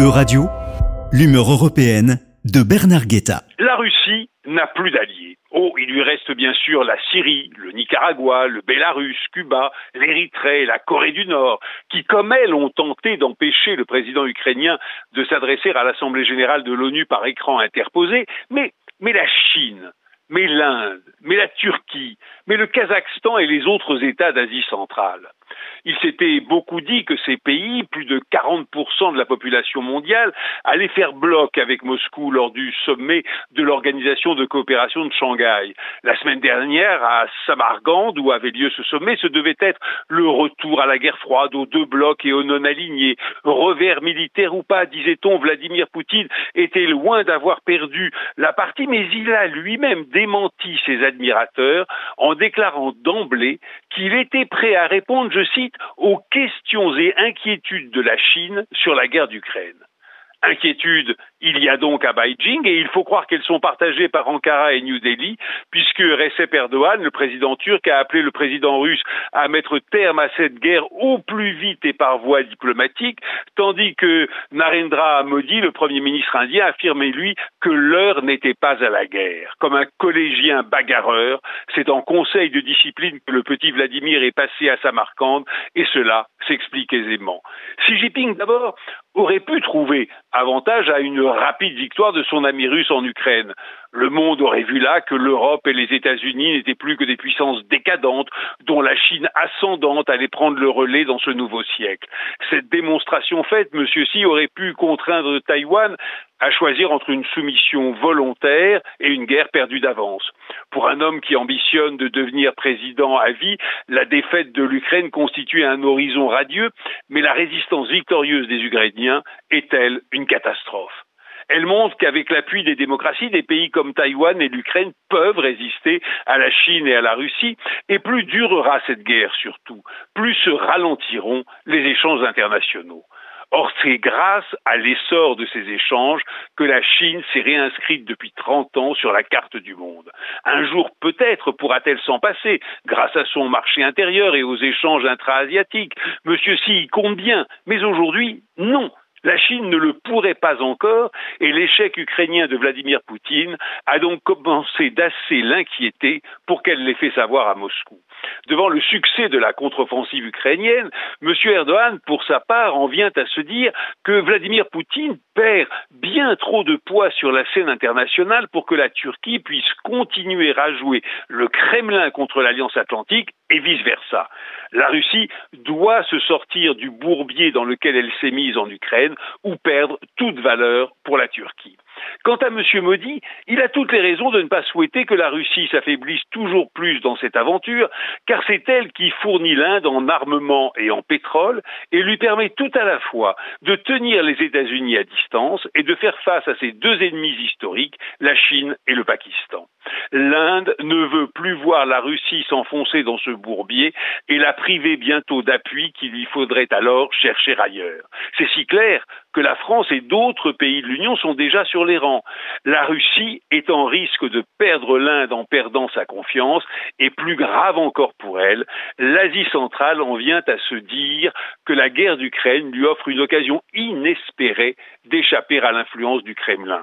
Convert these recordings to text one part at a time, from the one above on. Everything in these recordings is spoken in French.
E-Radio, l'humeur européenne de Bernard Guetta. La Russie n'a plus d'alliés. Oh, il lui reste bien sûr la Syrie, le Nicaragua, le Bélarus, Cuba, l'Érythrée, la Corée du Nord, qui, comme elle, ont tenté d'empêcher le président ukrainien de s'adresser à l'Assemblée générale de l'ONU par écran interposé. Mais, mais la Chine, mais l'Inde, mais la Turquie, mais le Kazakhstan et les autres États d'Asie centrale. Il s'était beaucoup dit que ces pays, plus de 40% de la population mondiale, allaient faire bloc avec Moscou lors du sommet de l'Organisation de coopération de Shanghai. La semaine dernière, à Samarkand, où avait lieu ce sommet, ce devait être le retour à la guerre froide, aux deux blocs et aux non-alignés. Revers militaire ou pas, disait-on, Vladimir Poutine était loin d'avoir perdu la partie, mais il a lui-même démenti ses admirateurs en déclarant d'emblée qu'il était prêt à répondre, je cite, aux questions et inquiétudes de la Chine sur la guerre d'Ukraine. Inquiétudes il y a donc à Beijing et il faut croire qu'elles sont partagées par Ankara et New Delhi puisque Recep Erdogan, le président turc, a appelé le président russe à mettre terme à cette guerre au plus vite et par voie diplomatique, tandis que Narendra Modi, le premier ministre indien, affirmait lui que l'heure n'était pas à la guerre. Comme un collégien bagarreur, c'est en conseil de discipline que le petit Vladimir est passé à Samarkand et cela s'explique aisément. Xi Jinping d'abord aurait pu trouver avantage à une rapide victoire de son ami russe en Ukraine. Le monde aurait vu là que l'Europe et les États-Unis n'étaient plus que des puissances décadentes dont la Chine ascendante allait prendre le relais dans ce nouveau siècle. Cette démonstration faite, M. Xi aurait pu contraindre Taïwan à choisir entre une soumission volontaire et une guerre perdue d'avance. Pour un homme qui ambitionne de devenir président à vie, la défaite de l'Ukraine constitue un horizon radieux, mais la résistance victorieuse des Ukrainiens est-elle une catastrophe? Elle montre qu'avec l'appui des démocraties, des pays comme Taïwan et l'Ukraine peuvent résister à la Chine et à la Russie, et plus durera cette guerre surtout, plus se ralentiront les échanges internationaux. Or, c'est grâce à l'essor de ces échanges que la Chine s'est réinscrite depuis 30 ans sur la carte du monde. Un jour peut-être pourra-t-elle s'en passer grâce à son marché intérieur et aux échanges intra-asiatiques. Monsieur Xi y compte bien, mais aujourd'hui, non. La Chine ne le pourrait pas encore et l'échec ukrainien de Vladimir Poutine a donc commencé d'assez l'inquiéter pour qu'elle l'ait fait savoir à Moscou. Devant le succès de la contre-offensive ukrainienne, M. Erdogan, pour sa part, en vient à se dire que Vladimir Poutine perd bien trop de poids sur la scène internationale pour que la Turquie puisse continuer à jouer le Kremlin contre l'Alliance atlantique et vice-versa. La Russie doit se sortir du bourbier dans lequel elle s'est mise en Ukraine ou perdre toute valeur pour la Turquie. Quant à M. Modi, il a toutes les raisons de ne pas souhaiter que la Russie s'affaiblisse toujours plus dans cette aventure, car c'est elle qui fournit l'Inde en armement et en pétrole et lui permet tout à la fois de tenir les États-Unis à distance et de faire face à ses deux ennemis historiques, la Chine et le Pakistan. L'Inde ne veut plus voir la Russie s'enfoncer dans ce bourbier et la priver bientôt d'appui qu'il lui faudrait alors chercher ailleurs. C'est si clair que la France et d'autres pays de l'Union sont déjà sur les rangs. La Russie est en risque de perdre l'Inde en perdant sa confiance et plus grave encore pour elle, l'Asie centrale en vient à se dire que la guerre d'Ukraine lui offre une occasion inespérée d'échapper à l'influence du Kremlin.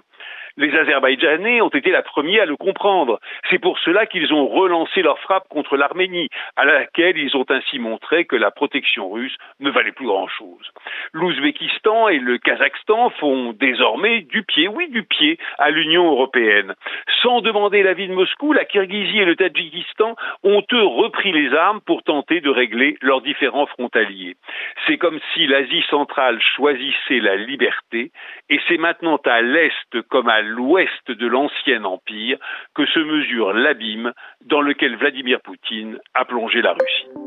Les Azerbaïdjanais ont été la première à le comprendre. C'est pour cela qu'ils ont relancé leur frappe contre l'Arménie, à laquelle ils ont ainsi montré que la protection russe ne valait plus grand-chose. L'Ouzbékistan et le Kazakhstan font désormais du pied, oui du pied, à l'Union européenne. Sans demander l'avis de Moscou, la Kirghizie et le Tadjikistan ont eux repris les armes pour tenter de régler leurs différents frontaliers. C'est comme si l'Asie centrale choisissait la liberté et c'est maintenant à l'Est comme à l'ouest de l'ancien empire que se mesure l'abîme dans lequel Vladimir Poutine a plongé la Russie.